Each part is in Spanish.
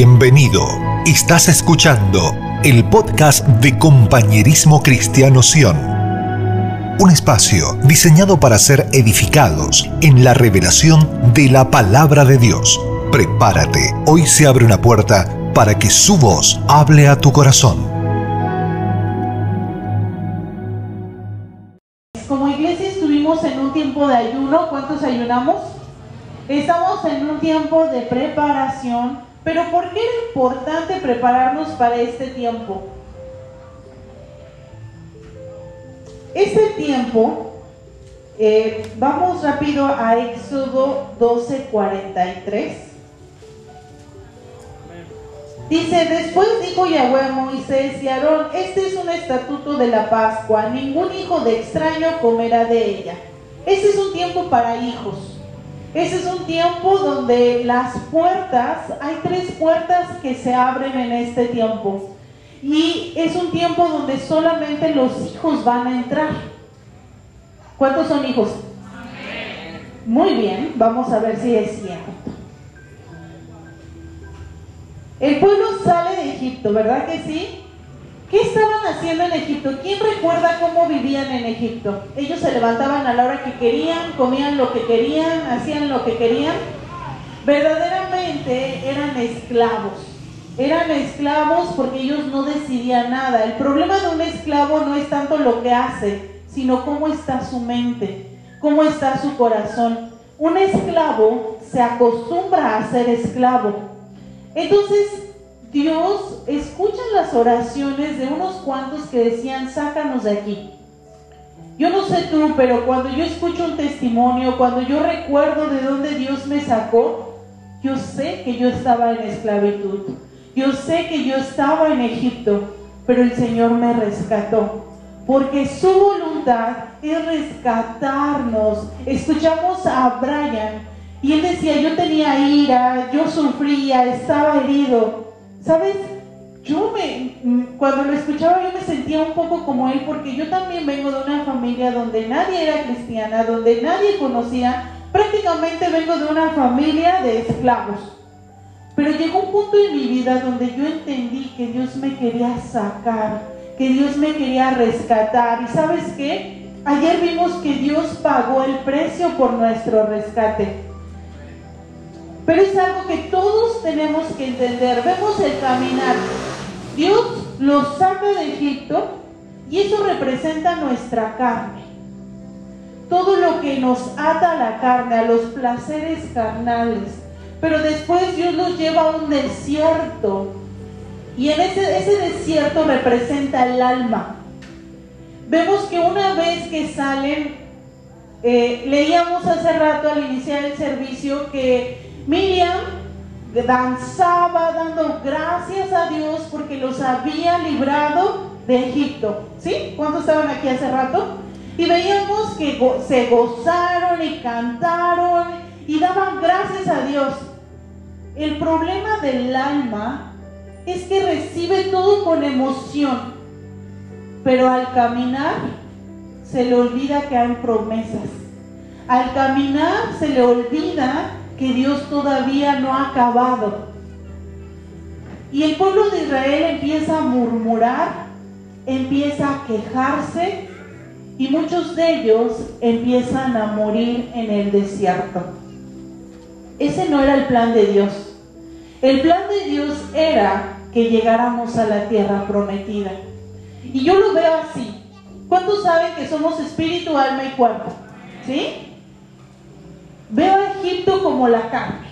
Bienvenido. Estás escuchando el podcast de Compañerismo Cristiano Sion. Un espacio diseñado para ser edificados en la revelación de la palabra de Dios. Prepárate, hoy se abre una puerta para que su voz hable a tu corazón. Como iglesia estuvimos en un tiempo de ayuno, ¿cuántos ayunamos? Estamos en un tiempo de preparación pero ¿por qué era importante prepararnos para este tiempo? Este tiempo, eh, vamos rápido a Éxodo 12:43. Dice, después dijo Yahweh a Moisés y Aarón, este es un estatuto de la Pascua, ningún hijo de extraño comerá de ella. Este es un tiempo para hijos. Ese es un tiempo donde las puertas, hay tres puertas que se abren en este tiempo. Y es un tiempo donde solamente los hijos van a entrar. ¿Cuántos son hijos? Muy bien, vamos a ver si es cierto. El pueblo sale de Egipto, ¿verdad que sí? ¿Qué estaban haciendo en Egipto? ¿Quién recuerda cómo vivían en Egipto? Ellos se levantaban a la hora que querían, comían lo que querían, hacían lo que querían. Verdaderamente eran esclavos. Eran esclavos porque ellos no decidían nada. El problema de un esclavo no es tanto lo que hace, sino cómo está su mente, cómo está su corazón. Un esclavo se acostumbra a ser esclavo. Entonces, Dios escucha las oraciones de unos cuantos que decían, sácanos de aquí. Yo no sé tú, pero cuando yo escucho un testimonio, cuando yo recuerdo de dónde Dios me sacó, yo sé que yo estaba en esclavitud. Yo sé que yo estaba en Egipto, pero el Señor me rescató. Porque su voluntad es rescatarnos. Escuchamos a Brian y él decía, yo tenía ira, yo sufría, estaba herido, ¿Sabes? Yo me, cuando lo escuchaba yo me sentía un poco como él porque yo también vengo de una familia donde nadie era cristiana, donde nadie conocía, prácticamente vengo de una familia de esclavos. Pero llegó un punto en mi vida donde yo entendí que Dios me quería sacar, que Dios me quería rescatar. ¿Y sabes qué? Ayer vimos que Dios pagó el precio por nuestro rescate. Pero es algo que todos tenemos que entender. Vemos el caminar. Dios los saca de Egipto y eso representa nuestra carne. Todo lo que nos ata a la carne, a los placeres carnales. Pero después Dios los lleva a un desierto. Y en ese, desierto representa el alma. Vemos que una vez que salen, eh, leíamos hace rato al iniciar el servicio que Miriam danzaba dando gracias a Dios porque los había librado de Egipto. ¿Sí? ¿Cuántos estaban aquí hace rato? Y veíamos que se gozaron y cantaron y daban gracias a Dios. El problema del alma es que recibe todo con emoción, pero al caminar se le olvida que hay promesas. Al caminar se le olvida que Dios todavía no ha acabado. Y el pueblo de Israel empieza a murmurar, empieza a quejarse y muchos de ellos empiezan a morir en el desierto. Ese no era el plan de Dios. El plan de Dios era que llegáramos a la tierra prometida. Y yo lo veo así. ¿Cuántos saben que somos espíritu, alma y cuerpo? ¿Sí? Veo a Egipto como la carne.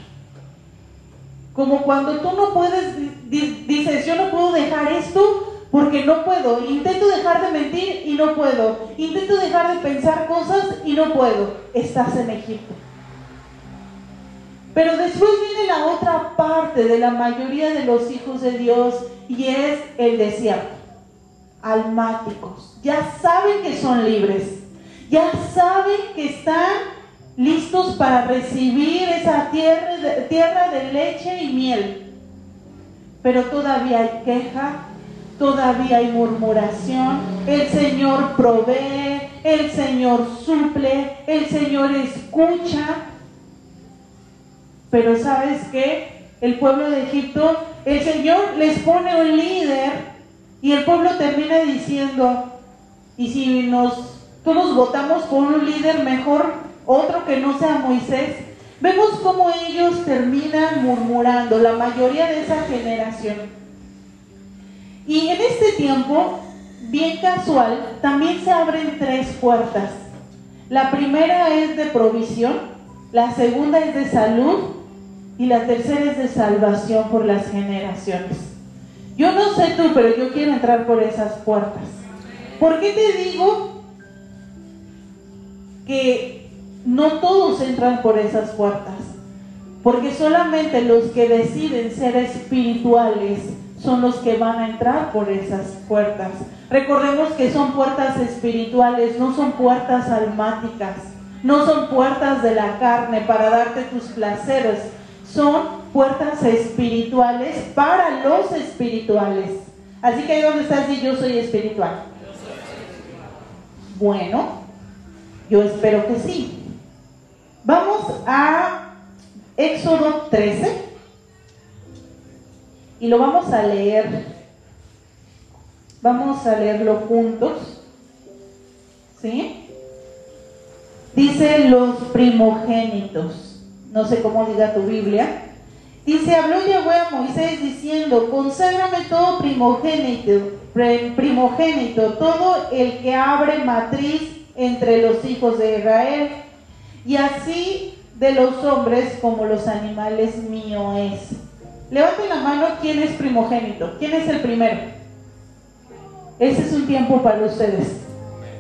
Como cuando tú no puedes, dices, yo no puedo dejar esto porque no puedo. Intento dejar de mentir y no puedo. Intento dejar de pensar cosas y no puedo. Estás en Egipto. Pero después viene la otra parte de la mayoría de los hijos de Dios y es el desierto. Almáticos. Ya saben que son libres. Ya saben que están listos para recibir esa tierra de, leche y miel. Pero todavía hay queja, todavía hay murmuración. El Señor provee, el Señor suple, el Señor escucha. Pero sabes qué? El pueblo de Egipto el Señor les pone un líder y el pueblo termina diciendo, y si nos todos votamos por un líder mejor, otro que no sea Moisés, vemos cómo ellos terminan murmurando, la mayoría de esa generación. Y en este tiempo, bien casual, también se abren tres puertas. La primera es de provisión, la segunda es de salud y la tercera es de salvación por las generaciones. Yo no sé tú, pero yo quiero entrar por esas puertas. ¿Por qué te digo que no todos entran por esas puertas? Porque solamente los que deciden ser espirituales son los que van a entrar por esas puertas. Recordemos que son puertas espirituales, no son puertas almáticas, no son puertas de la carne para darte tus placeres, son puertas espirituales para los espirituales. Así que ahí donde estás yo soy espiritual. Bueno, yo espero que sí. Vamos a Éxodo 13 y lo vamos a leer. Vamos a leerlo juntos. ¿Sí? Dice los primogénitos. No sé cómo diga tu Biblia. Dice, habló Yahweh a Moisés diciendo, conságrame todo primogénito, primogénito, todo el que abre matriz entre los hijos de Israel, y así de los hombres como los animales mío es. Levanten la mano, ¿quién es primogénito? ¿Quién es el primero? Ese es un tiempo para ustedes.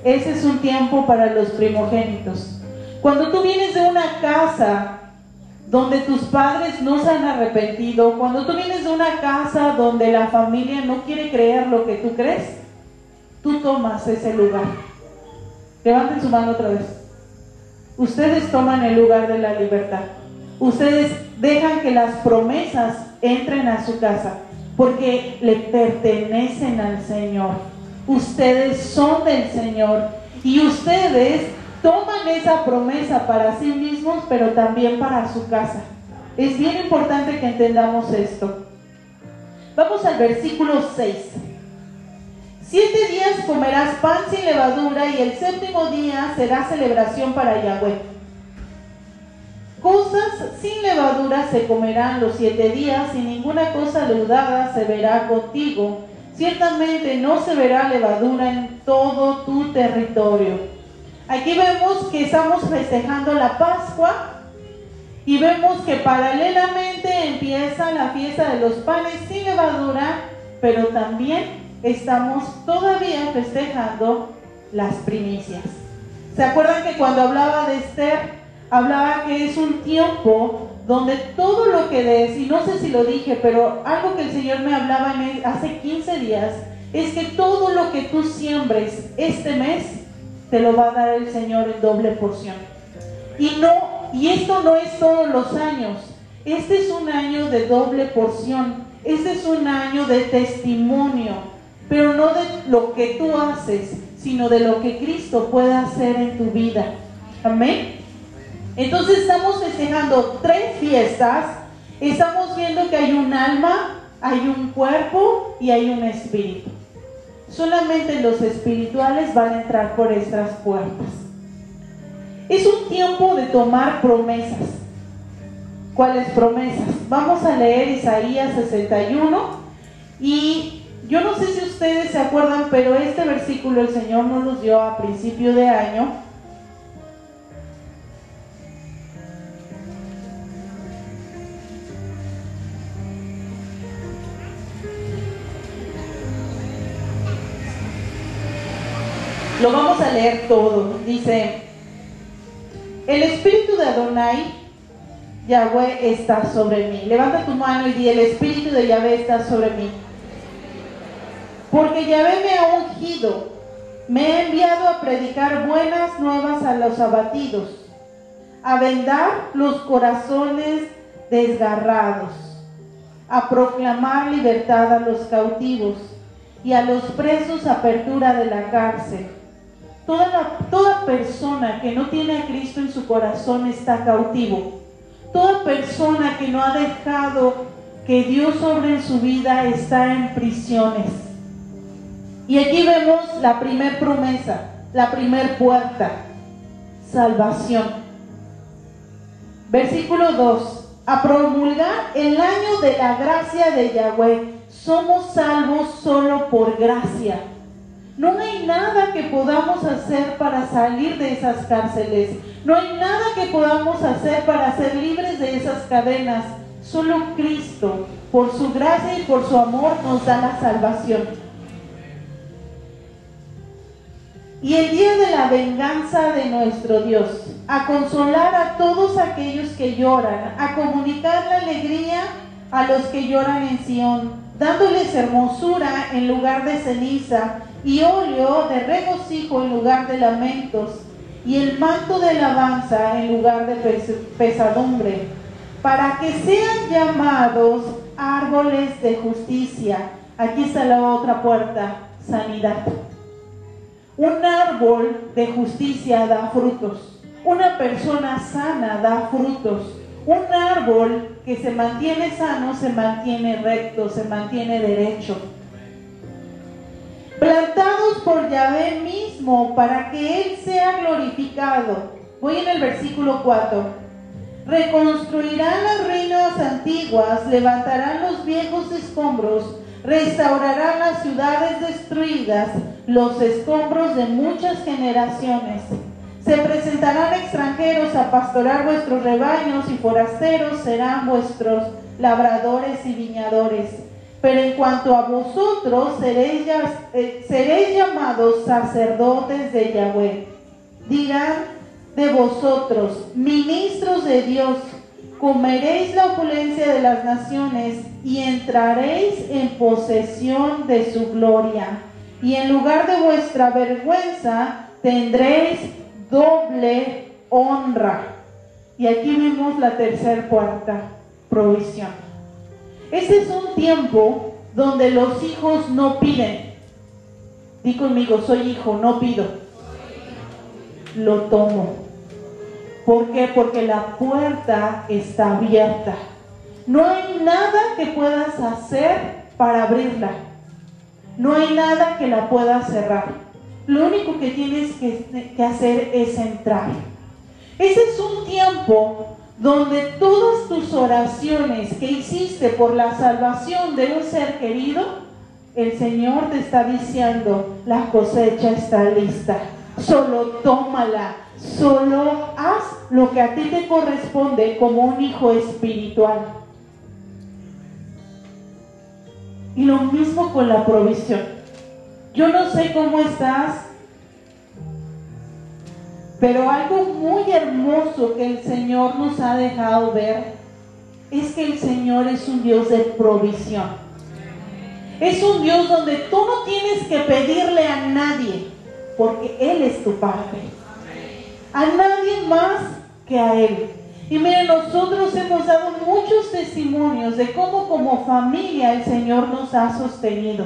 Ese es un tiempo para los primogénitos. Cuando tú vienes de una casa donde tus padres no se han arrepentido, cuando tú vienes de una casa donde la familia no quiere creer lo que tú crees, tú tomas ese lugar. Levanten su mano otra vez. Ustedes toman el lugar de la libertad. Ustedes dejan que las promesas entren a su casa porque le pertenecen al Señor. Ustedes son del Señor y ustedes toman esa promesa para sí mismos, pero también para su casa. Es bien importante que entendamos esto. Vamos al versículo 6. Siete días comerás pan sin levadura y el séptimo día será celebración para Yahweh. Cosas sin levadura se comerán los siete días y ninguna cosa leudada se verá contigo. Ciertamente no se verá levadura en todo tu territorio Aquí vemos que estamos festejando la Pascua y vemos que paralelamente empieza la fiesta de los panes sin levadura, pero también estamos todavía festejando las primicias. ¿Se acuerdan que cuando hablaba de Esther, hablaba que es un tiempo donde todo lo que des, y no sé si lo dije, pero algo que el Señor me hablaba hace 15 días, es que todo lo que tú siembres este mes, te lo va a dar el Señor en doble porción. Y no, y esto no es todos los años. Este es un año de doble porción. Este es un año de testimonio, pero no de lo que tú haces, sino de lo que Cristo puede hacer en tu vida. Amén. Entonces estamos festejando tres fiestas. Estamos viendo que hay un alma, hay un cuerpo y hay un espíritu. Solamente los espirituales van a entrar por estas puertas. Es un tiempo de tomar promesas. ¿Cuáles promesas? Vamos a leer Isaías 61 y yo no sé si ustedes se acuerdan, pero este versículo el Señor nos lo dio a principio de año Lo vamos a leer todo. Dice, el espíritu de Adonai, Yahweh, está sobre mí. Levanta tu mano y di, el espíritu de Yahweh está sobre mí. Porque Yahvé me ha ungido, me ha enviado a predicar buenas nuevas a los abatidos, a vendar los corazones desgarrados, a proclamar libertad a los cautivos y a los presos apertura de la cárcel Toda, persona que no tiene a Cristo en su corazón está cautivo. Toda persona que no ha dejado que Dios sobre en su vida está en prisiones. Y aquí vemos la primer promesa, la primer puerta, salvación. Versículo 2. A promulgar el año de la gracia de Yahweh. Somos salvos solo por gracia. No hay nada que podamos hacer para salir de esas cárceles. No hay nada que podamos hacer para ser libres de esas cadenas. Solo Cristo, por su gracia y por su amor, nos da la salvación. Y el día de la venganza de nuestro Dios, a consolar a todos aquellos que lloran, a comunicar la alegría a los que lloran en Sión, dándoles hermosura en lugar de ceniza y óleo de regocijo en lugar de lamentos y el manto de alabanza en lugar de pesadumbre, para que sean llamados árboles de justicia. Aquí está la otra puerta, sanidad. Un árbol de justicia da frutos. Una persona sana da frutos. Un árbol que se mantiene sano se mantiene recto, se mantiene derecho. Plantados por Yahvé mismo para que Él sea glorificado. Voy en el versículo 4. Reconstruirán las reinas antiguas, levantarán los viejos escombros restaurará las ciudades destruidas, los escombros de muchas generaciones. Se presentarán extranjeros a pastorar vuestros rebaños y forasteros serán vuestros labradores y viñadores. Pero en cuanto a vosotros seréis, eh, seréis llamados sacerdotes de Yahweh. Dirán de vosotros, ministros de Dios, comeréis la opulencia de las naciones y entraréis en posesión de su gloria. Y en lugar de vuestra vergüenza tendréis doble honra. Y aquí vemos la tercera puerta, provisión. Este es un tiempo donde los hijos no piden. Di conmigo, soy hijo, no pido. Lo tomo. ¿Por qué? Porque la puerta está abierta. No hay nada que puedas hacer para abrirla. No hay nada que la pueda cerrar. Lo único que tienes que, hacer es entrar. Ese es un tiempo donde todas tus oraciones que hiciste por la salvación de un ser querido, el Señor te está diciendo, la cosecha está lista. Solo tómala, Solo haz lo que a ti te corresponde como un hijo espiritual. Y lo mismo con la provisión. Yo no sé cómo estás, pero algo muy hermoso que el Señor nos ha dejado ver es que el Señor es un Dios de provisión. Es un Dios donde tú no tienes que pedirle a nadie, porque Él es tu Padre a nadie más que a Él. Y miren, nosotros hemos dado muchos testimonios de cómo como familia el Señor nos ha sostenido.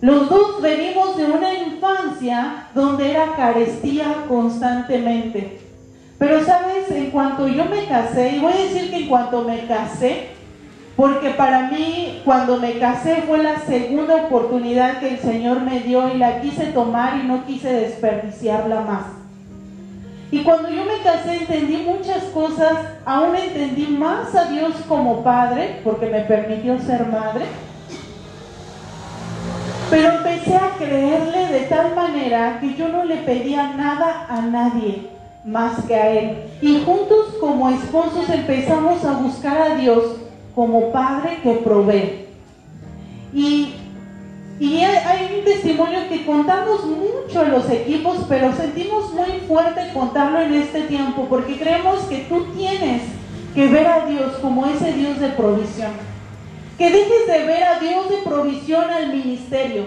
Los dos venimos de una infancia donde era carestía constantemente. Pero sabes, en cuanto yo me casé, y voy a decir que en cuanto me casé, porque para mí cuando me casé fue la segunda oportunidad que el Señor me dio y la quise tomar y no quise desperdiciarla más. Y cuando yo me casé entendí muchas cosas, aún entendí más a Dios como padre, porque me permitió ser madre. Pero empecé a creerle de tal manera que yo no le pedía nada a nadie más que a Él. Y juntos como esposos empezamos a buscar a Dios como padre que provee. Y, y hay un testimonio que contamos mucho en los equipos, pero sentimos muy fuerte contarlo en este tiempo, porque creemos que tú tienes que ver a Dios como ese Dios de provisión. Que dejes de ver a Dios de provisión al ministerio.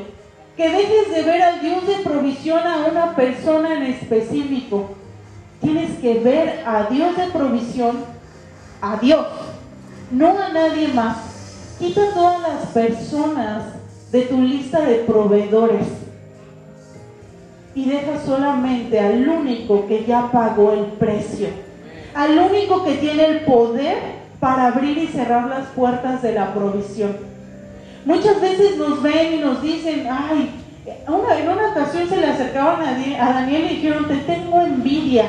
Que dejes de ver al Dios de provisión a una persona en específico. Tienes que ver a Dios de provisión, a Dios no a nadie más. Quita todas las personas de tu lista de proveedores y deja solamente al único que ya pagó el precio, al único que tiene el poder para abrir y cerrar las puertas de la provisión. Muchas veces nos ven y nos dicen, ay, una, en una ocasión se le acercaban a, Daniel y dijeron, te tengo envidia,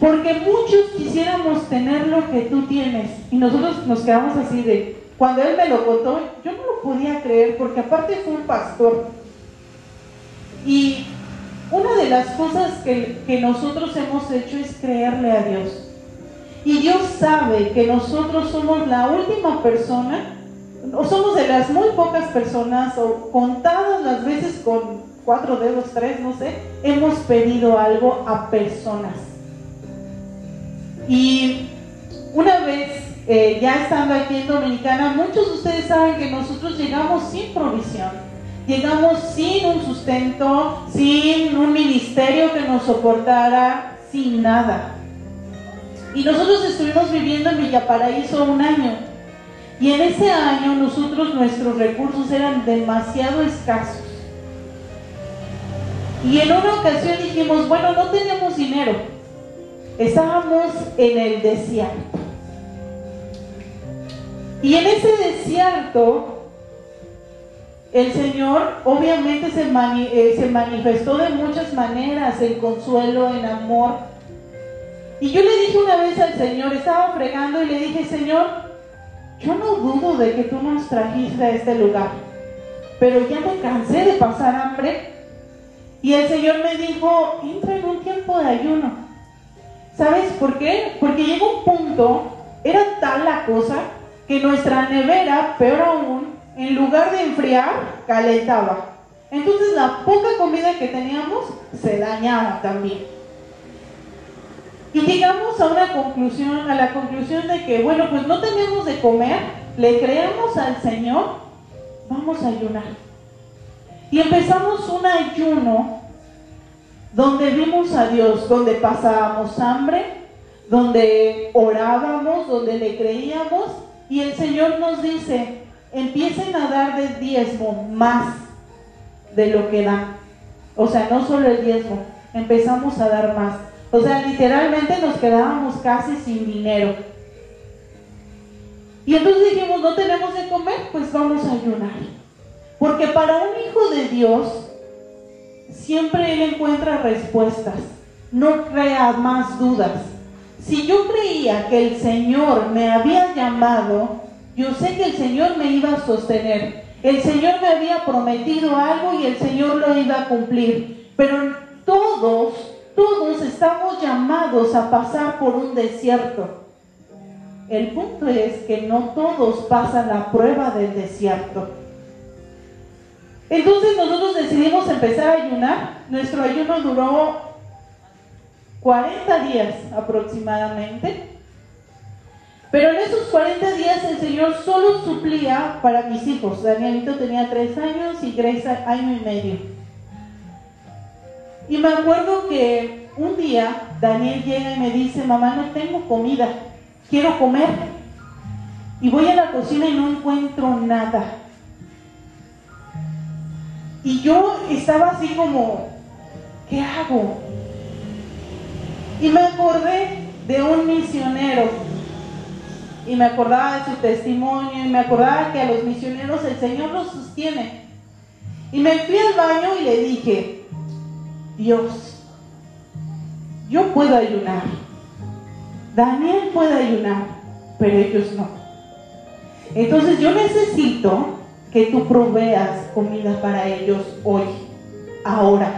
porque muchos quisiéramos tener lo que tú tienes. Y nosotros nos quedamos así de, cuando él me lo contó, yo no lo podía creer, porque aparte fue un pastor. Y una de las cosas que, que nosotros hemos hecho es creerle a Dios. Y Dios sabe que nosotros somos la última persona, o somos de las muy pocas personas, o contadas las veces con cuatro dedos, tres, no sé, hemos pedido algo a personas. Y una vez, eh, ya estando aquí en Dominicana, muchos de ustedes saben que nosotros llegamos sin provisión. Llegamos sin un sustento, sin un ministerio que nos soportara, sin nada. Y nosotros estuvimos viviendo en Villaparaíso un año. Y en ese año nosotros nuestros recursos eran demasiado escasos. Y en una ocasión dijimos, bueno, no tenemos dinero. Estábamos en el desierto. Y en ese desierto, el Señor obviamente se, eh, se manifestó de muchas maneras, en consuelo, en amor y yo le dije una vez al Señor, estaba fregando y le dije, Señor, yo no dudo de que tú nos trajiste a este lugar, pero ya me cansé de pasar hambre. Y el Señor me dijo, entra en un tiempo de ayuno. ¿Sabes por qué? Porque llegó un punto, era tal la cosa, que nuestra nevera, peor aún, en lugar de enfriar, calentaba. Entonces la poca comida que teníamos se dañaba también. Y llegamos a una conclusión, a la conclusión de que, bueno, pues no tenemos de comer, le creemos al Señor, vamos a ayunar. Y empezamos un ayuno donde vimos a Dios, donde pasábamos hambre, donde orábamos, donde le creíamos, y el Señor nos dice, empiecen a dar de diezmo más de lo que dan. O sea, no solo el diezmo, empezamos a dar más. O sea, literalmente nos quedábamos casi sin dinero. Y entonces dijimos, no tenemos de comer, pues vamos a ayunar. Porque para un hijo de Dios, siempre él encuentra respuestas, no crea más dudas. Si yo creía que el Señor me había llamado, yo sé que el Señor me iba a sostener. El Señor me había prometido algo y el Señor lo iba a cumplir. Pero todos todos estamos llamados a pasar por un desierto. El punto es que no todos pasan la prueba del desierto. Entonces nosotros decidimos empezar a ayunar. Nuestro ayuno duró 40 días aproximadamente. Pero en esos 40 días el Señor solo suplía para mis hijos. Danielito tenía 3 años y Grace año y medio. Y me acuerdo que un día Daniel llega y me dice, mamá, no tengo comida, quiero comer. Y voy a la cocina y no encuentro nada. Y yo estaba así como, ¿qué hago? Y me acordé de un misionero. Y me acordaba de su testimonio y me acordaba que a los misioneros el Señor los sostiene. Y me fui al baño y le dije, Dios, yo puedo ayunar. Daniel puede ayunar, pero ellos no. Entonces yo necesito que tú proveas comida para ellos hoy, ahora.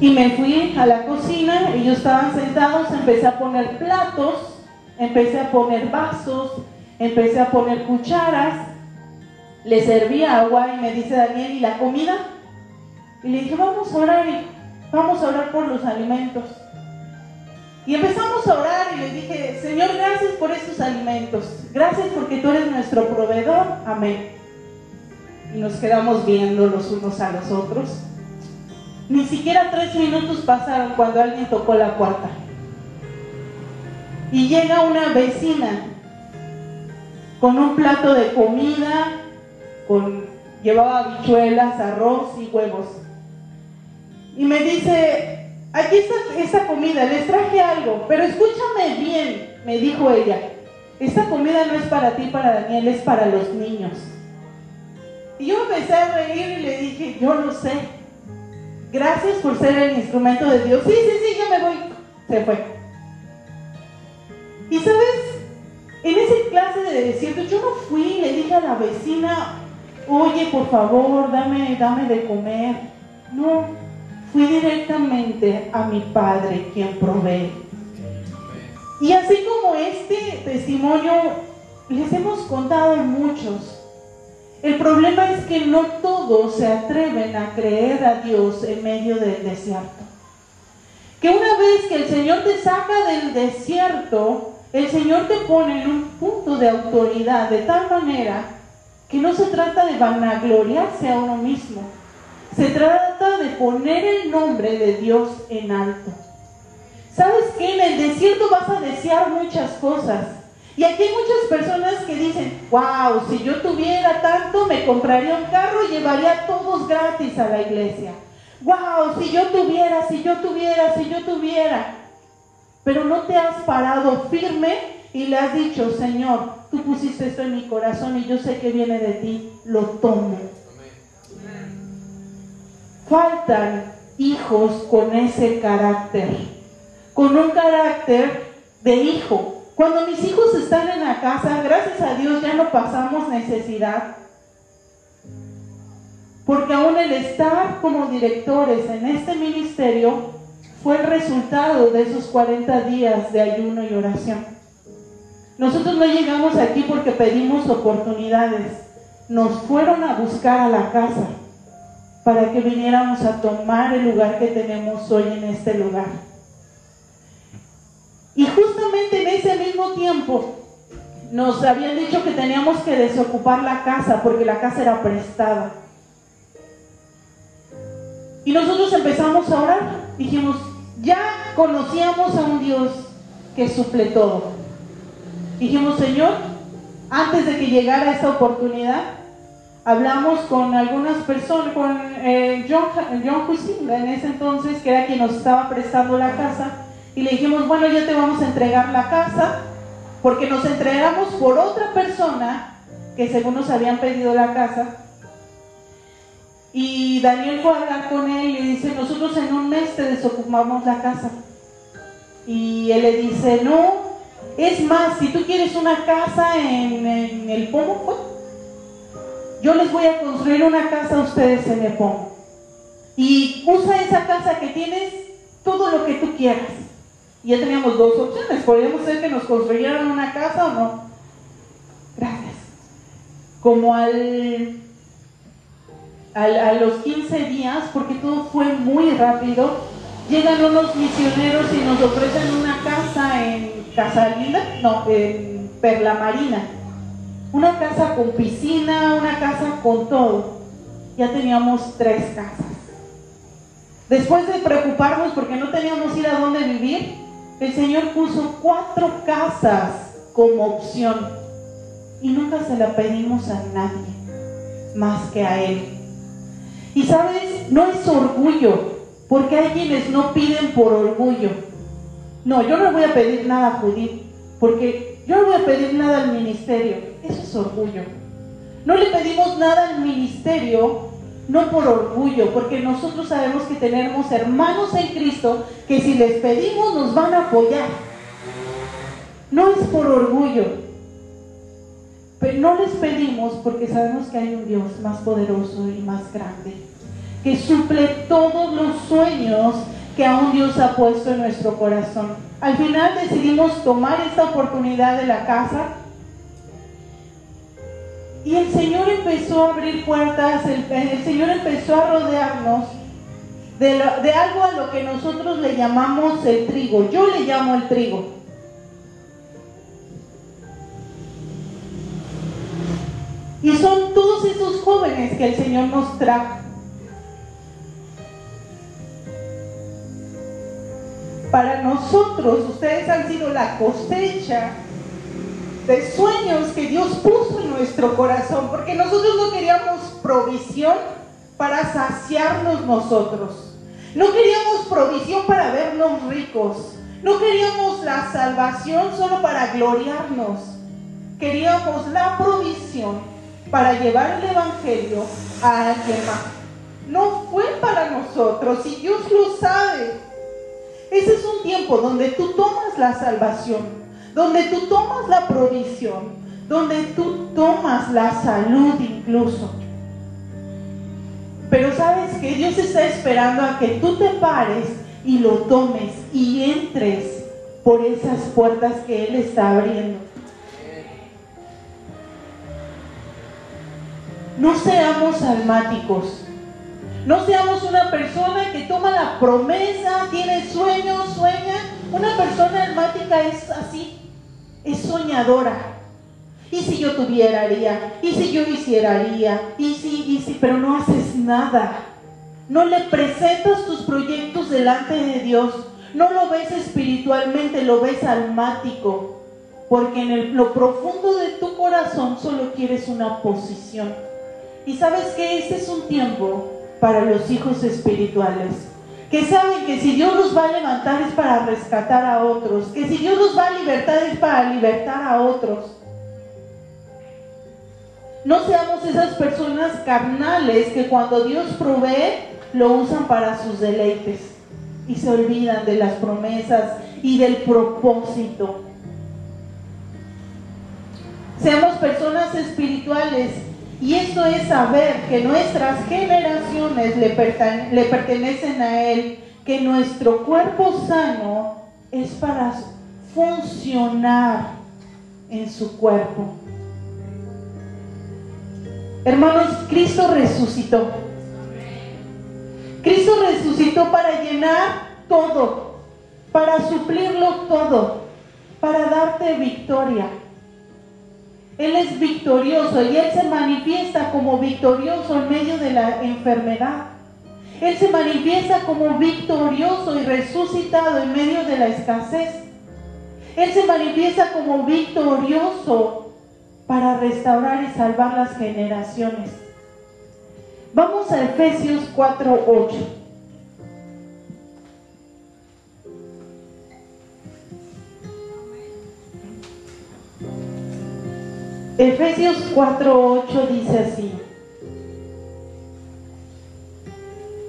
Y me fui a la cocina, ellos estaban sentados, empecé a poner platos, empecé a poner vasos, empecé a poner cucharas le servía agua y me dice Daniel, ¿y la comida? Y le dije, vamos a orar, vamos a orar por los alimentos. Y empezamos a orar y le dije, Señor, gracias por estos alimentos. Gracias porque tú eres nuestro proveedor. Amén. Y nos quedamos viendo los unos a los otros. Ni siquiera tres minutos pasaron cuando alguien tocó la puerta. Y llega una vecina con un plato de comida, llevaba habichuelas, arroz y huevos. Y me dice, aquí está esta comida, les traje algo, pero escúchame bien, me dijo ella, esta comida no es para ti, para Daniel, es para los niños. Y yo empecé a reír y le dije, yo no sé. Gracias por ser el instrumento de Dios. Sí, sí, sí, ya me voy. Se fue. Y sabes, en esa clase de desierto yo no fui, le dije a la vecina, oye, por favor, dame, dame de comer. No, fui directamente a mi padre quien provee. Y así como este testimonio, les hemos contado muchos. El problema es que no todos se atreven a creer a Dios en medio del desierto. Que una vez que el Señor te saca del desierto, el Señor te pone en un punto de autoridad de tal manera que no se trata de vanagloriarse a uno mismo, se trata de poner el nombre de Dios en alto. ¿Sabes qué? En el desierto vas a desear muchas cosas. Y aquí hay muchas personas que dicen, wow, si yo tuviera tanto, me compraría un carro y llevaría todos gratis a la iglesia. Wow, si yo tuviera, si yo tuviera, si yo tuviera. Pero no te has parado firme y le has dicho, Señor, tú pusiste esto en mi corazón y yo sé que viene de ti, lo tomo. Faltan hijos con ese carácter, con un carácter de hijo, cuando mis hijos están en la casa, gracias a Dios ya no pasamos necesidad. Porque aún el estar como directores en este ministerio fue el resultado de esos 40 días de ayuno y oración. Nosotros no llegamos aquí porque pedimos oportunidades. Nos fueron a buscar a la casa para que viniéramos a tomar el lugar que tenemos hoy en este lugar. Y justamente en ese mismo tiempo nos habían dicho que teníamos que desocupar la casa porque la casa era prestada. Y nosotros empezamos a orar. Dijimos, ya conocíamos a un Dios que suple todo. Dijimos, Señor, antes de que llegara esta oportunidad, hablamos con algunas personas, con eh, John, John en ese entonces, que era quien nos estaba prestando la casa y le dijimos, bueno, ya te vamos a entregar la casa, porque nos entregamos por otra persona que según nos habían pedido la casa. Y Daniel fue a hablar con él y dice, nosotros en un mes te desocupamos la casa. Y él le dice, no, es más, si tú quieres una casa en, en el Pomo, pues, yo les voy a construir una casa a ustedes en Pomo. Y usa esa casa que tienes todo lo que tú quieras. Y ya teníamos dos opciones. Podríamos ser que nos construyeran una casa o no. Gracias. Como al, a los 15 días, porque todo fue muy rápido, llegan unos misioneros y nos ofrecen una casa en Casa Linda, no, en Perla Marina. Una casa con piscina, una casa con todo. Ya teníamos tres casas. Después de preocuparnos porque no teníamos ir a dónde vivir, el Señor puso cuatro casas como opción y nunca se la pedimos a nadie más que a Él. Y sabes, no es orgullo, porque hay quienes no piden por orgullo. No, yo no voy a pedir nada a Judith, porque yo no voy a pedir nada al ministerio. Eso es orgullo. No le pedimos nada al ministerio no por orgullo, porque nosotros sabemos que tenemos hermanos en Cristo que si les pedimos nos van a apoyar. No es por orgullo, pero no les pedimos porque sabemos que hay un Dios más poderoso y más grande, que suple todos los sueños que aún Dios ha puesto en nuestro corazón. Al final decidimos tomar esta oportunidad de la casa y el Señor empezó a abrir puertas, el, Señor empezó a rodearnos de, de, algo a lo que nosotros le llamamos el trigo. Yo le llamo el trigo. Y son todos esos jóvenes que el Señor nos trajo. Para nosotros, ustedes han sido la cosecha de sueños que Dios puso en nuestro corazón, porque nosotros no queríamos provisión para saciarnos nosotros. No queríamos provisión para vernos ricos. No queríamos la salvación solo para gloriarnos. Queríamos la provisión para llevar el Evangelio a alguien más. No fue para nosotros y Dios lo sabe. Ese es un tiempo donde tú tomas la salvación, donde tú tomas la provisión, donde tú tomas la salud incluso. Pero sabes que Dios está esperando a que tú te pares y lo tomes y entres por esas puertas que Él está abriendo. No seamos almáticos. No seamos una persona que toma la promesa, tiene sueños, sueña. Una persona almática es así, es soñadora. Y si yo tuviera, haría. Y si yo hiciera, haría. Y si, y si, pero no haces nada. No le presentas tus proyectos delante de Dios. No lo ves espiritualmente, lo ves almático. Porque en lo profundo de tu corazón solo quieres una posición. Y sabes que este es un tiempo para los hijos espirituales. Que saben que si Dios los va a levantar es para rescatar a otros. Que si Dios los va a libertar es para libertar a otros. No seamos esas personas carnales que cuando Dios provee lo usan para sus deleites y se olvidan de las promesas y del propósito. Seamos personas espirituales y esto es saber que nuestras generaciones le, le pertenecen a Él, que nuestro cuerpo sano es para funcionar en su cuerpo. Hermanos, Cristo resucitó. Cristo resucitó para llenar todo, para suplirlo todo, para darte victoria. Él es victorioso y Él se manifiesta como victorioso en medio de la enfermedad. Él se manifiesta como victorioso y resucitado en medio de la escasez. Él se manifiesta como victorioso para restaurar y salvar las generaciones. Vamos a Efesios 4:8. Efesios 4:8 dice así.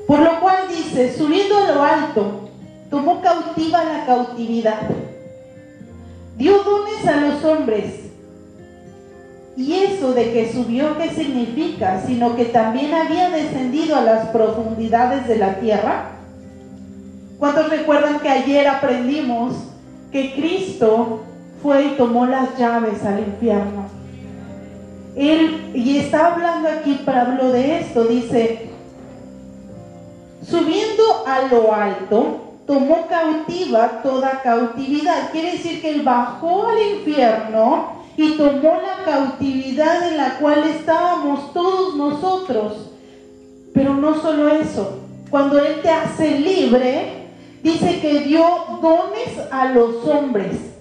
Por lo cual dice, subiendo a lo alto, tomó cautiva la cautividad. Dio dones a los hombres ¿Y eso de que subió qué significa? Sino que también había descendido a las profundidades de la tierra. ¿Cuántos recuerdan que ayer aprendimos que Cristo fue y tomó las llaves al infierno? Él, y está hablando aquí Pablo de esto, dice, subiendo a lo alto, tomó cautiva toda cautividad. Quiere decir que él bajó al infierno y tomó la cautividad en la cual estábamos todos nosotros. Pero no solo eso, cuando Él te hace libre, dice que dio dones a los hombres.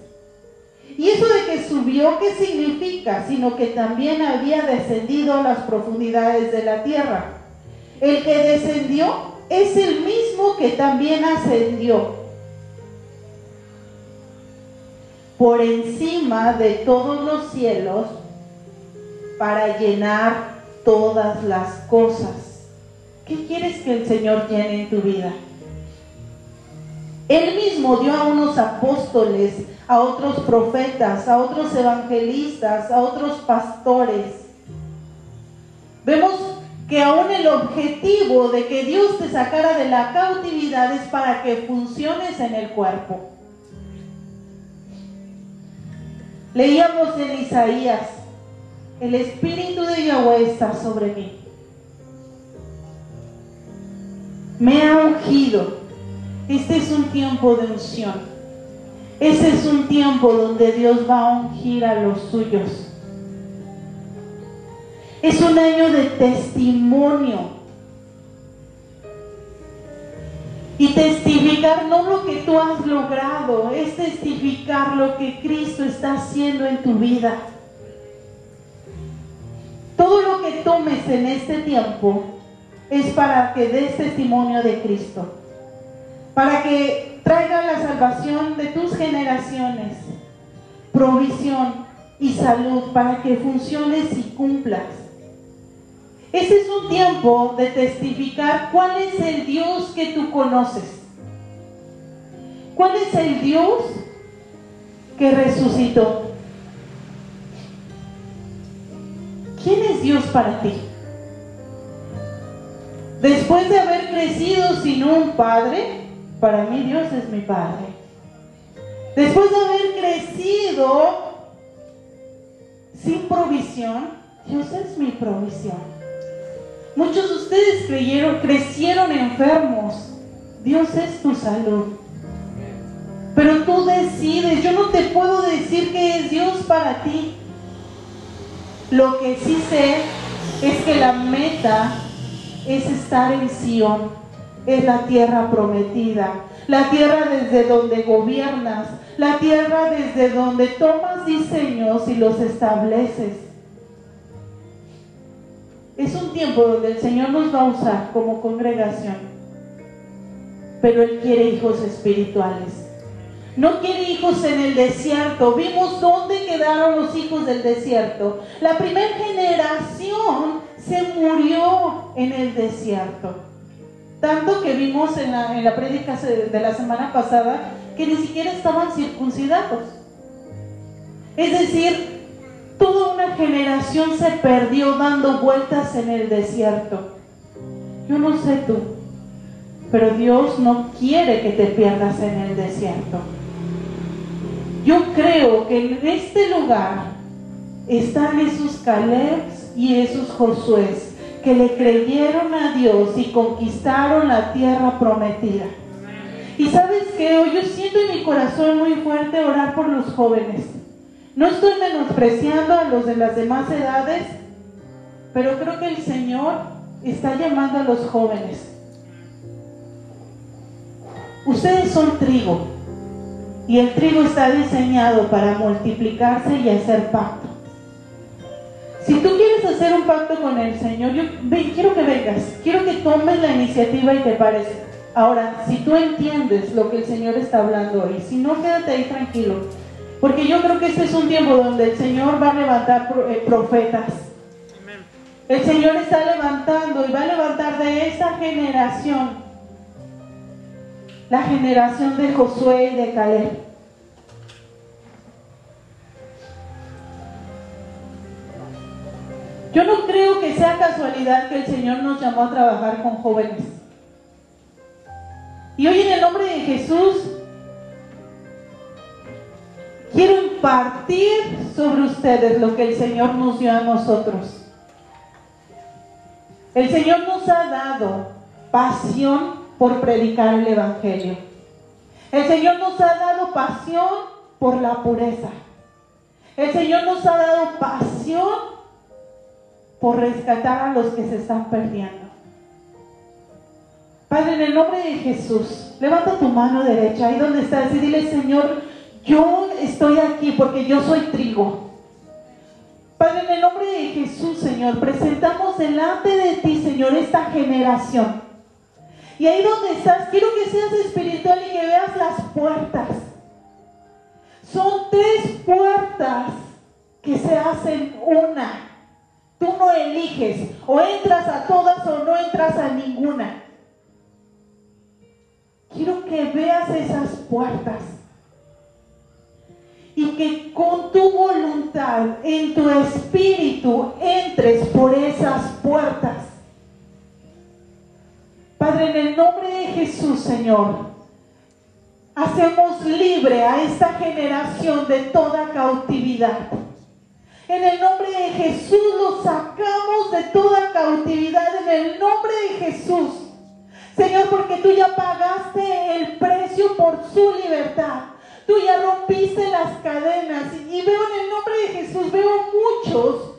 Y eso de que subió, ¿qué significa? Sino que también había descendido a las profundidades de la tierra. El que descendió es el mismo que también ascendió. por encima de todos los cielos para llenar todas las cosas. ¿Qué quieres que el Señor llene en tu vida? Él mismo dio a unos apóstoles, a otros profetas, a otros evangelistas, a otros pastores. Vemos que aún el objetivo de que Dios te sacara de la cautividad es para que funciones en el cuerpo. Leíamos en Isaías, el Espíritu de Yahweh está sobre mí. Me ha ungido. Este es un tiempo de unción. Este es un tiempo donde Dios va a ungir a los suyos. Es un año de testimonio Y testificar no lo que tú has logrado, es testificar lo que Cristo está haciendo en tu vida. Todo lo que tomes en este tiempo es para que des testimonio de Cristo. para que traiga la salvación de tus generaciones, provisión y salud para que funciones y cumplas. Ese es un tiempo de testificar cuál es el Dios que tú conoces. ¿Cuál es el Dios que resucitó? ¿Quién es Dios para ti? Después de haber crecido sin un padre, para mí Dios es mi padre. Después de haber crecido sin provisión, Dios es mi provisión. Muchos de ustedes creyeron, crecieron enfermos. Dios es tu salud. Pero tú decides, yo no te puedo decir que es Dios para ti. Lo que sí sé es que la meta es estar en Sion, es la tierra prometida, la tierra desde donde gobiernas, la tierra desde donde tomas diseños y los estableces. Es un tiempo donde el Señor nos va a usar como congregación, pero Él quiere hijos espirituales. No quiere hijos en el desierto. Vimos dónde quedaron los hijos del desierto. La primera generación se murió en el desierto. Tanto que vimos en la, en la prédica de la semana pasada que ni siquiera estaban circuncidados. Es decir, Toda una generación se perdió dando vueltas en el desierto. Yo no sé tú, pero Dios no quiere que te pierdas en el desierto. Yo creo que en este lugar están esos Calebs y esos Josués que le creyeron a Dios y conquistaron la tierra prometida. Y sabes que yo siento en mi corazón muy fuerte orar por los jóvenes. No estoy menospreciando a los de las demás edades, pero creo que el Señor está llamando a los jóvenes. Ustedes son trigo y el trigo está diseñado para multiplicarse y hacer pacto. Si tú quieres hacer un pacto con el Señor, yo quiero que vengas, quiero que tomes la iniciativa y te pares. Ahora, si tú entiendes lo que el Señor está hablando hoy, si no, quédate ahí tranquilo. Porque yo creo que este es un tiempo donde el Señor va a levantar eh, profetas. El Señor está levantando y va a levantar de esa generación, la generación de Josué y de Caleb. Yo no creo que sea casualidad que el Señor nos llamó a trabajar con jóvenes. Y hoy en el nombre de Jesús Quiero impartir sobre ustedes lo que el Señor nos dio a nosotros. El Señor nos ha dado pasión por predicar el Evangelio. El Señor nos ha dado pasión por la pureza. El Señor nos ha dado pasión por rescatar a los que se están perdiendo. Padre, en el nombre de Jesús, levanta tu mano derecha ahí donde estás y dile, Señor, yo estoy aquí porque yo soy trigo. Padre, en el nombre de Jesús, Señor, presentamos delante de ti, Señor, esta generación. Y ahí donde estás, quiero que seas espiritual y que veas las puertas. Son tres puertas que se hacen una. Tú no eliges, o entras a todas o no entras a ninguna. Quiero que veas esas puertas y que con tu voluntad, en tu espíritu, entres por esas puertas. Padre, en el nombre de Jesús, Señor, hacemos libre a esta generación de toda cautividad. En el nombre de Jesús los sacamos de toda cautividad, en el nombre de Jesús. Señor, porque tú ya pagaste el precio por su libertad. Tú ya rompiste las cadenas y veo en el nombre de Jesús, veo muchos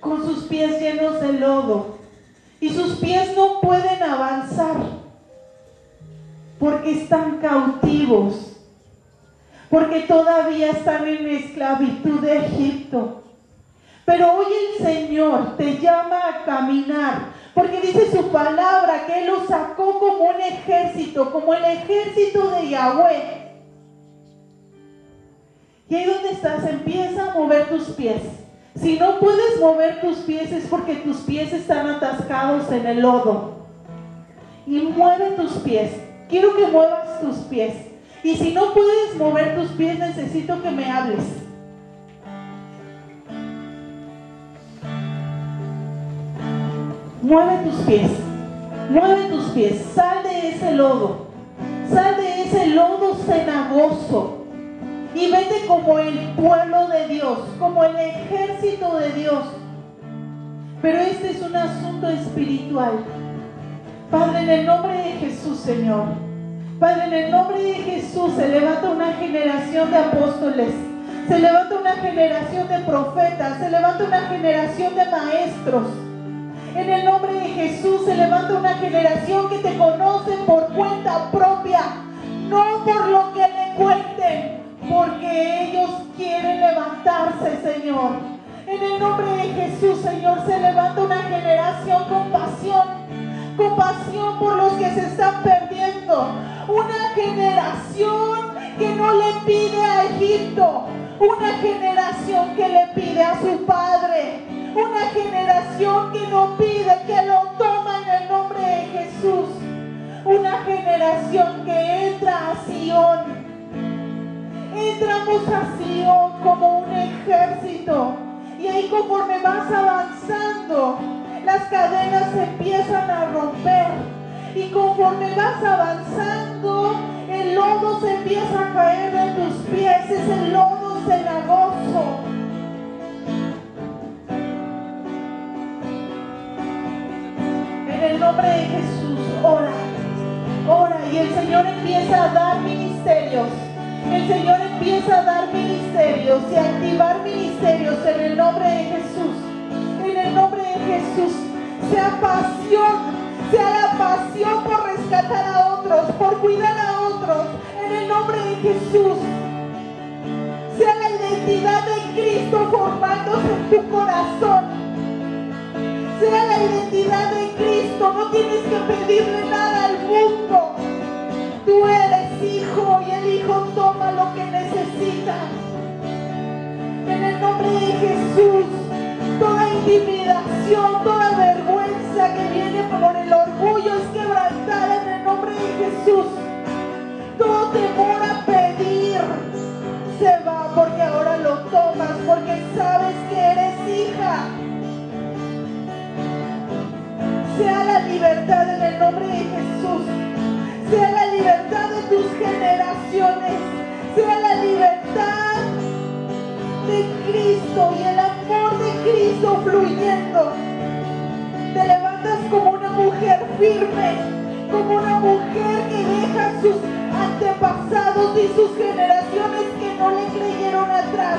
con sus pies llenos de lodo y sus pies no pueden avanzar porque están cautivos, porque todavía están en esclavitud de Egipto. Pero hoy el Señor te llama a caminar Porque dice su palabra que Él los sacó como un ejército, como el ejército de Yahweh. Y ahí donde estás, empieza a mover tus pies. Si no puedes mover tus pies es porque tus pies están atascados en el lodo. Y mueve tus pies. Quiero que muevas tus pies. Y si no puedes mover tus pies, necesito que me hables. Mueve tus pies. Mueve tus pies. Sal de ese lodo. Sal de ese lodo cenagoso. Y vete como el pueblo de Dios, como el ejército de Dios. Pero este es un asunto espiritual. Padre, en el nombre de Jesús, Señor. Padre, en el nombre de Jesús se levanta una generación de apóstoles. Se levanta una generación de profetas. Se levanta una generación de maestros. En el nombre de Jesús se levanta una generación que te conoce por cuenta propia. No por lo que le cuenten. Porque ellos quieren levantarse, Señor. En el nombre de Jesús, Señor, se levanta una generación con pasión compasión por los que se están perdiendo. Una generación que no le pide a Egipto. Una generación que le pide a su Padre. Una generación que no pide, que lo toma en el nombre de Jesús. Una generación que entra a Sion. Entramos a Sion como un ejército. Y ahí conforme vas avanzando, las cadenas se empiezan a romper. Y conforme vas avanzando, el lodo se empieza a caer de tus pies. Es el lodo cenagoso. En el nombre de Jesús, ora, ora. Y el Señor empieza a dar ministerios. El Señor empieza a dar ministerios y a activar ministerios en el nombre de Jesús el nombre de Jesús. Sea pasión, sea la pasión por rescatar a otros, por cuidar a otros, en el nombre de Jesús. Sea la identidad de Cristo formándose en tu corazón. Sea la identidad de Cristo, no tienes que pedirle nada al mundo. Tú eres hijo y el hijo toma lo que necesita. En el nombre de Jesús toda intimidación, toda que viene por el orgullo es quebrantada en el nombre de Jesús. Todo temor a pedir se va porque ahora lo tomas, porque sabes que eres hija. Sea la libertad en el nombre de Jesús. Sea la libertad de tus generaciones. Sea la libertad de Cristo y el amor de Cristo fluyendo. Te levantas como una mujer firme, como una mujer que deja sus antepasados y sus generaciones que no le creyeron atrás.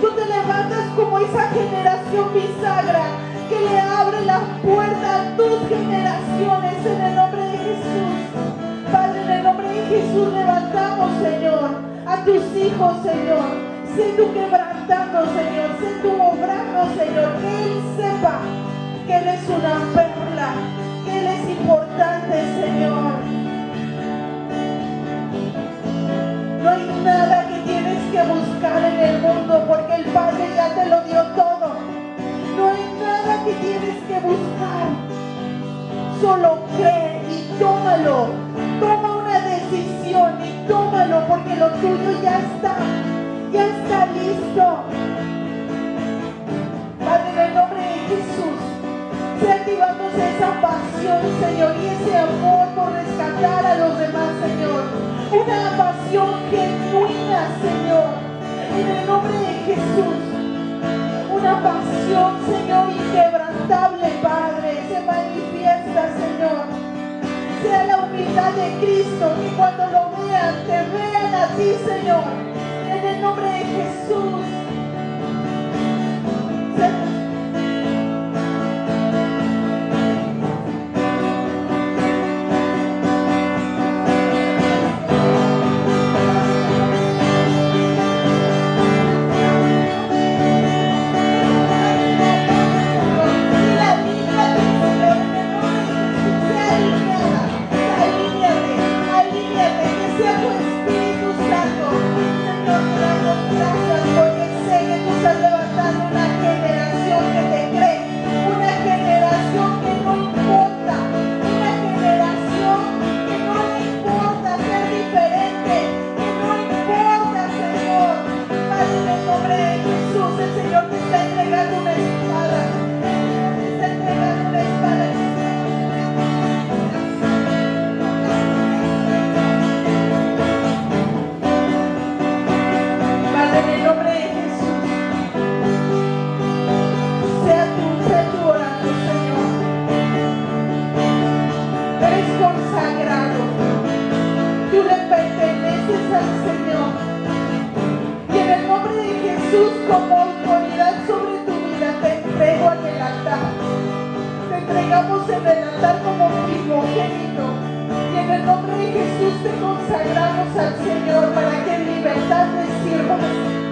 Tú te levantas como esa generación bisagra que le abre la puerta a tus generaciones en el nombre de Jesús. Padre, en el nombre de Jesús levantamos, Señor, a tus hijos, Señor Sé tú quebrantando, Señor. Sé tú obrando, Señor. Que Él sepa que Él es una perla. Que Él es importante, Señor. No hay nada que tienes que buscar los demás, Señor. Una pasión genuina, Señor, en el nombre de Jesús. Una pasión, Señor, inquebrantable, Padre, se manifiesta, Señor. Sea la humildad de Cristo, que cuando lo vean, te vean a ti, Señor en el nombre de Jesús. Como sobre tu vida, te entrego en el altar. Te entregamos en el altar como primogénito. Y en el nombre de Jesús te consagramos al Señor para que en libertad le sirvas.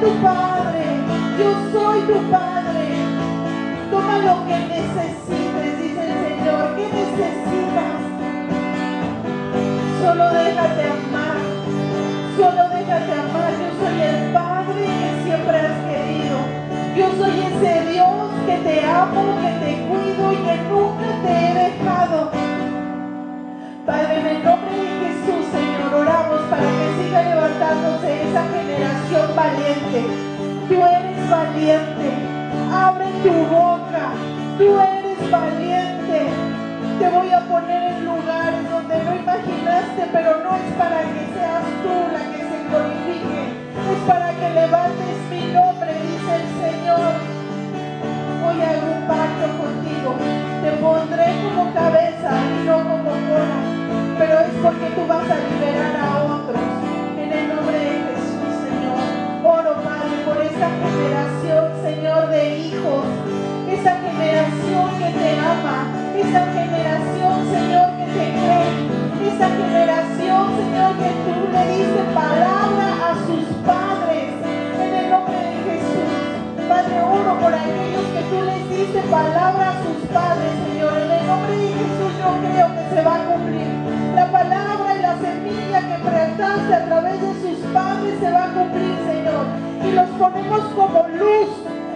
Tu Padre, yo soy tu Padre. Toma lo que necesites, dice el Señor. ¿Qué necesitas? Solo déjate amar. Solo déjate amar. Yo soy el Padre que siempre has querido. Yo soy ese Dios que te amo, que te cuido y que nunca te he dejado. Padre, en el nombre de Jesús, Señor, oramos para que siga levantándose esa generación valiente. Tú eres valiente. Le diste palabra a sus padres. En el nombre de Jesús. Padre, oro por aquellos que tú les diste palabra a sus padres, Señor. En el nombre de Jesús yo creo que se va a cumplir. La palabra y la semilla que plantaste a través de sus padres se va a cumplir, Señor. Y los ponemos como luz.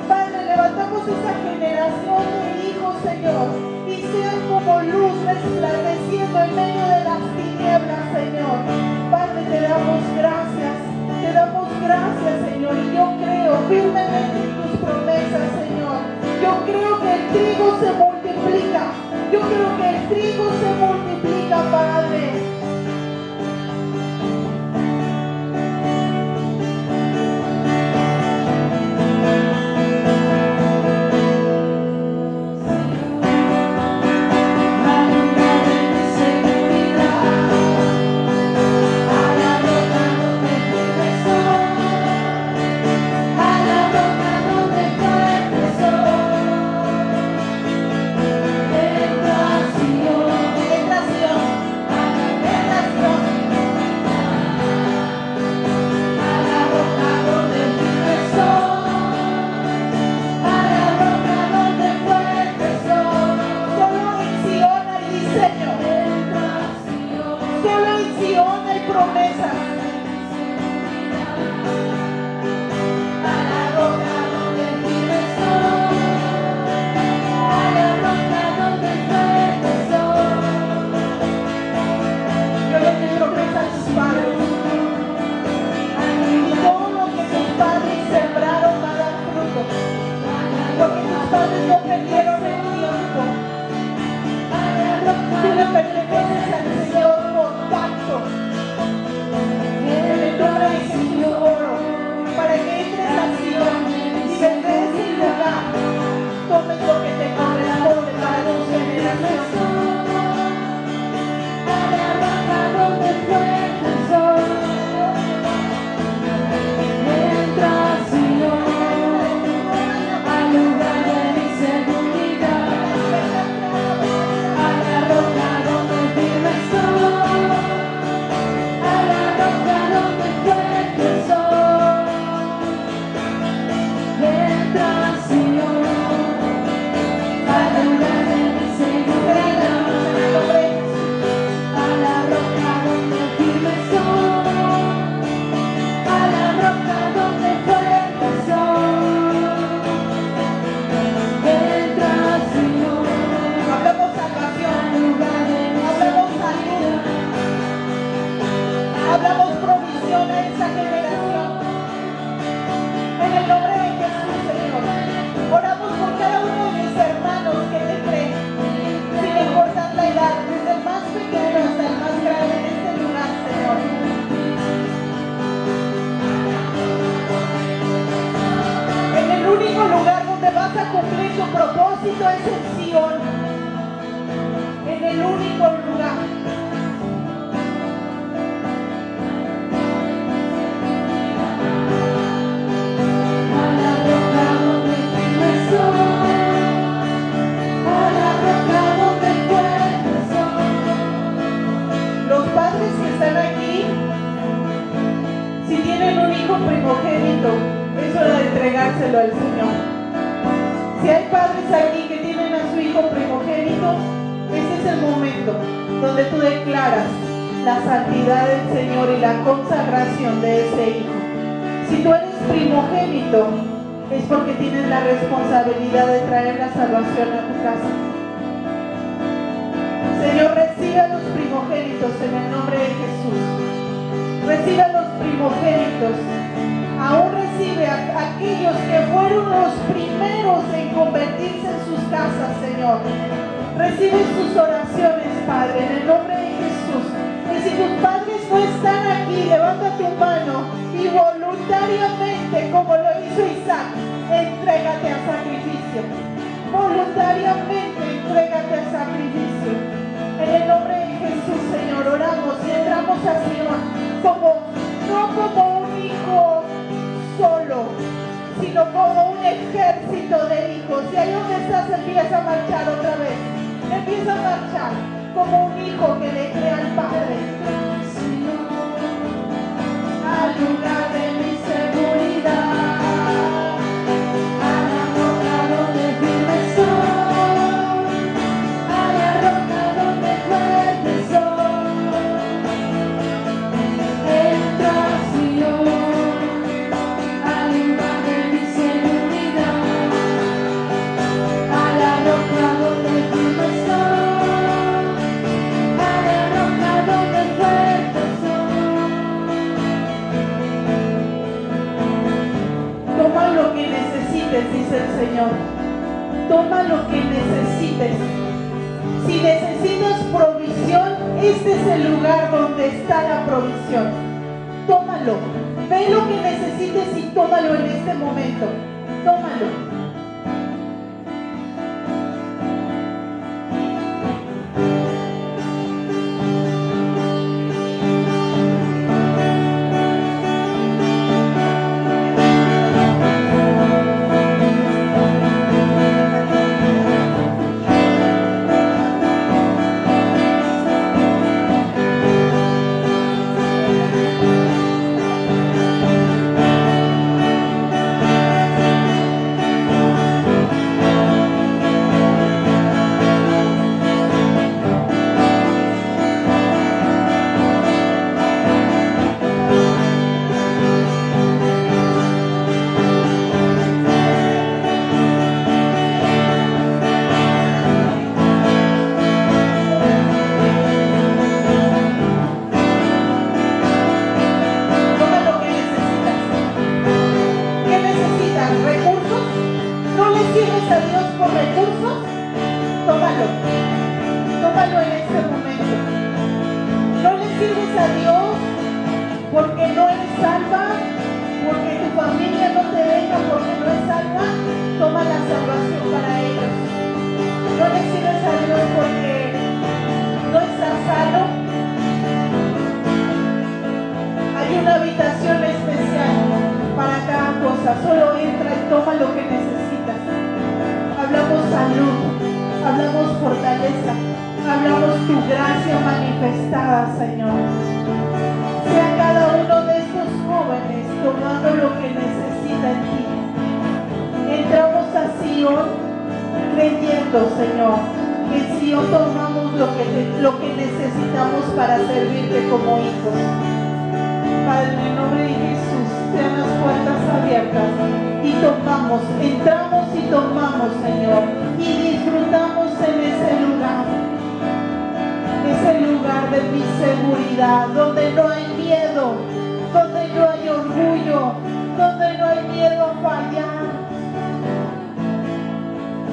Padre, levantamos esa generación de hijos, Señor. Y sean como luz resplandeciendo en medio de las tinieblas, Señor. Padre, te damos gracias. Te damos gracias, Señor. Y yo creo firmemente en tus promesas, Señor. Yo creo que el trigo se multiplica. Yo creo que el trigo se multiplica, tienes la responsabilidad de traer la salvación a tu casa. Señor, recibe a los primogénitos en el nombre de Jesús. Recibe a los primogénitos. Aún recibe a aquellos que fueron los primeros en convertirse en sus casas, Señor. Recibe sus oraciones, Padre, en el nombre de Jesús. Y si tus padres no están aquí, levanta tu mano y voluntariamente, como lo hizo entrégate a sacrificio. Voluntariamente, entrégate a sacrificio. En el nombre de Jesús, Señor, oramos y entramos a Señor como, no como un hijo solo, sino como un ejército de hijos. Y ahí donde estás empieza a marchar otra vez. Empieza a marchar como un hijo que le cree al Padre. Al está la provisión. Tómalo. Ve lo que necesites y tómalo en este momento. Solo entra y toma lo que necesitas. Hablamos salud, hablamos fortaleza, hablamos tu gracia manifestada, Señor. Sea cada uno de estos jóvenes tomando lo que necesita en ti. Entramos a Sion creyendo, Señor, que en Sion tomamos lo que, lo que necesitamos para servirte como hijos. Padre, en el nombre de Jesús, sean las puertas abiertas y tomamos, entramos y tomamos, Señor, y disfrutamos en ese lugar, ese lugar de mi seguridad, donde no hay miedo, donde no hay orgullo, donde no hay miedo a fallar.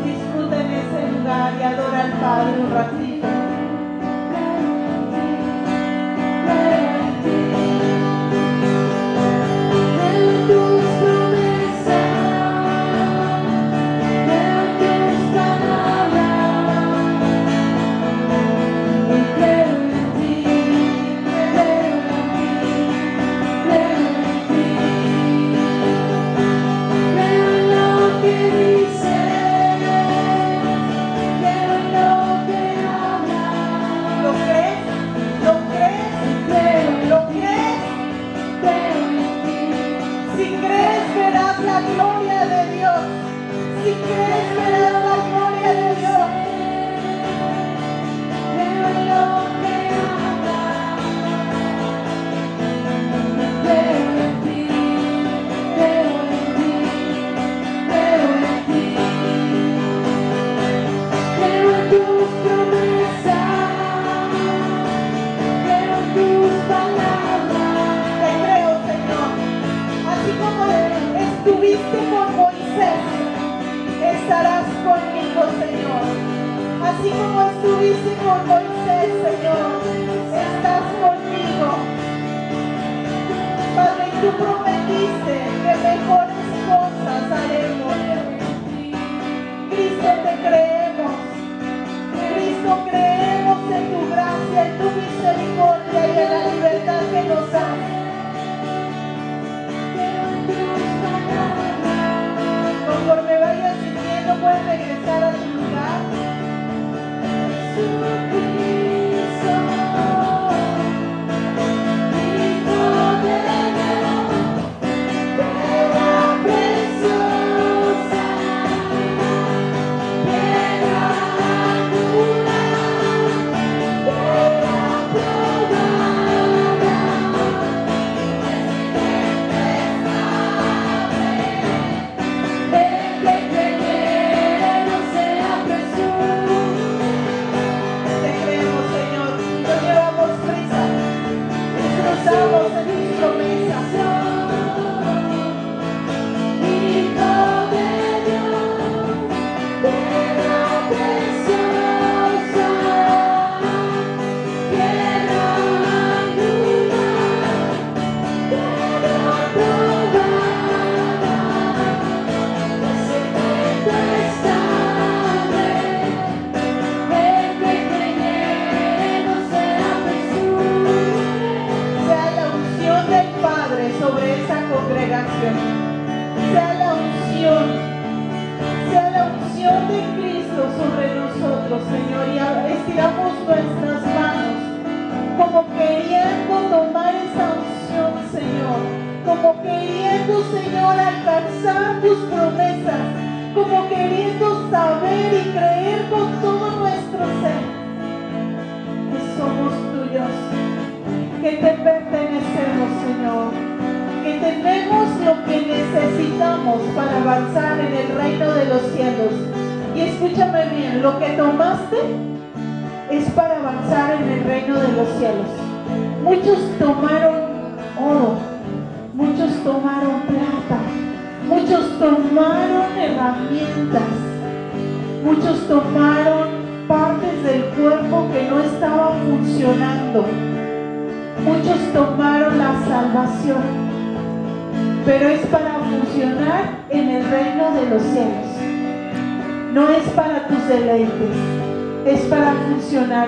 Disfruta en ese lugar y adora al Padre un ratito.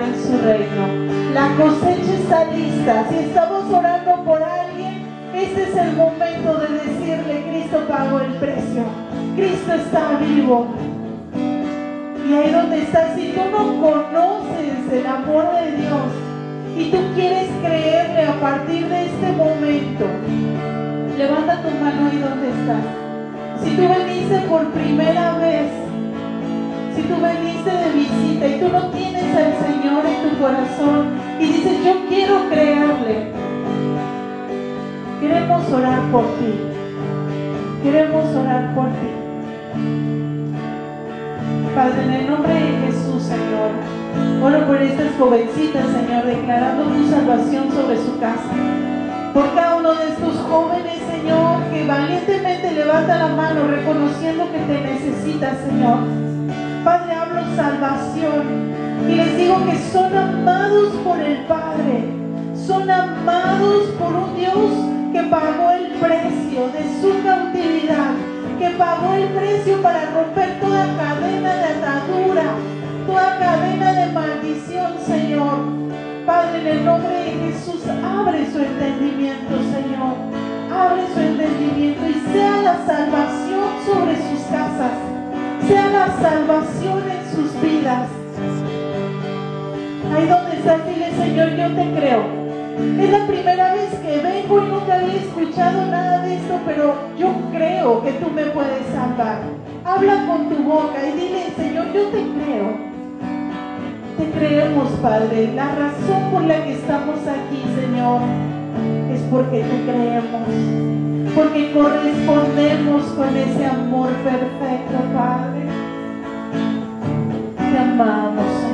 En su reino. La cosecha está lista. Si estamos orando por alguien, este es el momento de decirle, Cristo pagó el precio. Cristo está vivo. Y ahí donde estás, si tú no conoces el amor de Dios, y tú quieres creerle a partir de este momento, levanta tu mano ahí donde estás. Si tú veniste por primera vez, si tú veniste de visita y tú no tienes al Señor en tu corazón y dices, yo quiero creerle, queremos orar por ti. Queremos orar por ti. Padre, en el nombre de Jesús, Señor, oro por estas jovencitas, Señor, declarando tu salvación sobre su casa. Por cada uno de estos jóvenes, Señor, que valientemente levanta la mano reconociendo que te necesitas, Señor. Padre, salvación y les digo que son amados por el Padre. Son amados por un Dios que pagó el precio de su cautividad, que pagó el precio para romper toda cadena de atadura, toda cadena de maldición, Señor. Padre, en el nombre de Jesús, abre su entendimiento, Señor. Abre su entendimiento y sea la salvación sobre sus casas, sea la salvación en sus vidas. Ahí donde estás, dile, Señor, yo te creo. Es la primera vez que vengo y nunca había escuchado nada de esto, pero yo creo que tú me puedes salvar. Habla con tu boca y dile, Señor, yo te creo. Te creemos, Padre. La razón por la que estamos aquí, Señor, es porque te creemos. Porque correspondemos con ese amor perfecto, Padre. Te amamos.